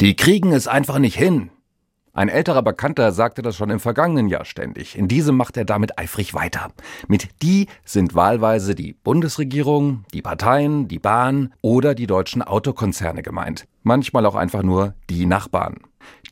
Die kriegen es einfach nicht hin. Ein älterer Bekannter sagte das schon im vergangenen Jahr ständig. In diesem macht er damit eifrig weiter. Mit die sind wahlweise die Bundesregierung, die Parteien, die Bahn oder die deutschen Autokonzerne gemeint. Manchmal auch einfach nur die Nachbarn.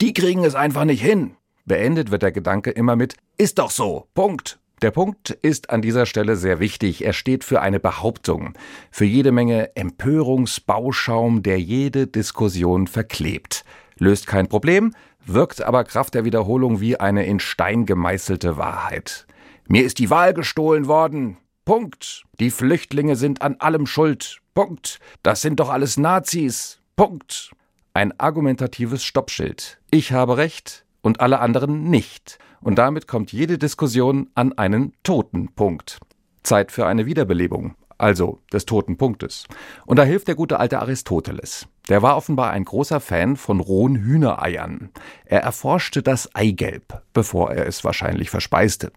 Die kriegen es einfach nicht hin. Beendet wird der Gedanke immer mit Ist doch so. Punkt. Der Punkt ist an dieser Stelle sehr wichtig. Er steht für eine Behauptung, für jede Menge Empörungsbauschaum, der jede Diskussion verklebt. Löst kein Problem, wirkt aber Kraft der Wiederholung wie eine in Stein gemeißelte Wahrheit. Mir ist die Wahl gestohlen worden. Punkt. Die Flüchtlinge sind an allem schuld. Punkt. Das sind doch alles Nazis. Punkt. Ein argumentatives Stoppschild. Ich habe Recht und alle anderen nicht und damit kommt jede Diskussion an einen toten Punkt. Zeit für eine Wiederbelebung, also des toten Punktes. Und da hilft der gute alte Aristoteles. Der war offenbar ein großer Fan von rohen Hühnereiern. Er erforschte das Eigelb, bevor er es wahrscheinlich verspeiste.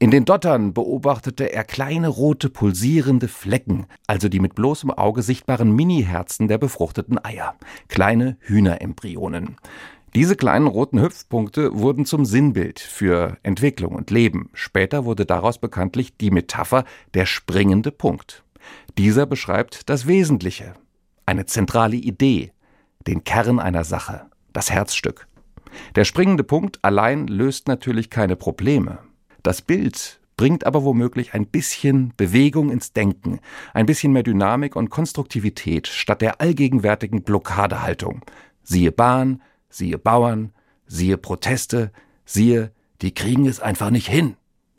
In den Dottern beobachtete er kleine rote pulsierende Flecken, also die mit bloßem Auge sichtbaren Mini-Herzen der befruchteten Eier. Kleine Hühnerembryonen. Diese kleinen roten Hüpfpunkte wurden zum Sinnbild für Entwicklung und Leben. Später wurde daraus bekanntlich die Metapher der springende Punkt. Dieser beschreibt das Wesentliche, eine zentrale Idee, den Kern einer Sache, das Herzstück. Der springende Punkt allein löst natürlich keine Probleme. Das Bild bringt aber womöglich ein bisschen Bewegung ins Denken, ein bisschen mehr Dynamik und Konstruktivität statt der allgegenwärtigen Blockadehaltung. Siehe Bahn, siehe Bauern, siehe Proteste, siehe, die kriegen es einfach nicht hin.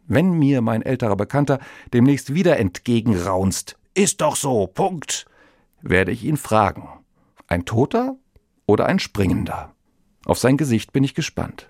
Wenn mir mein älterer Bekannter demnächst wieder entgegenraunst, ist doch so, Punkt, werde ich ihn fragen. Ein Toter oder ein Springender? Auf sein Gesicht bin ich gespannt.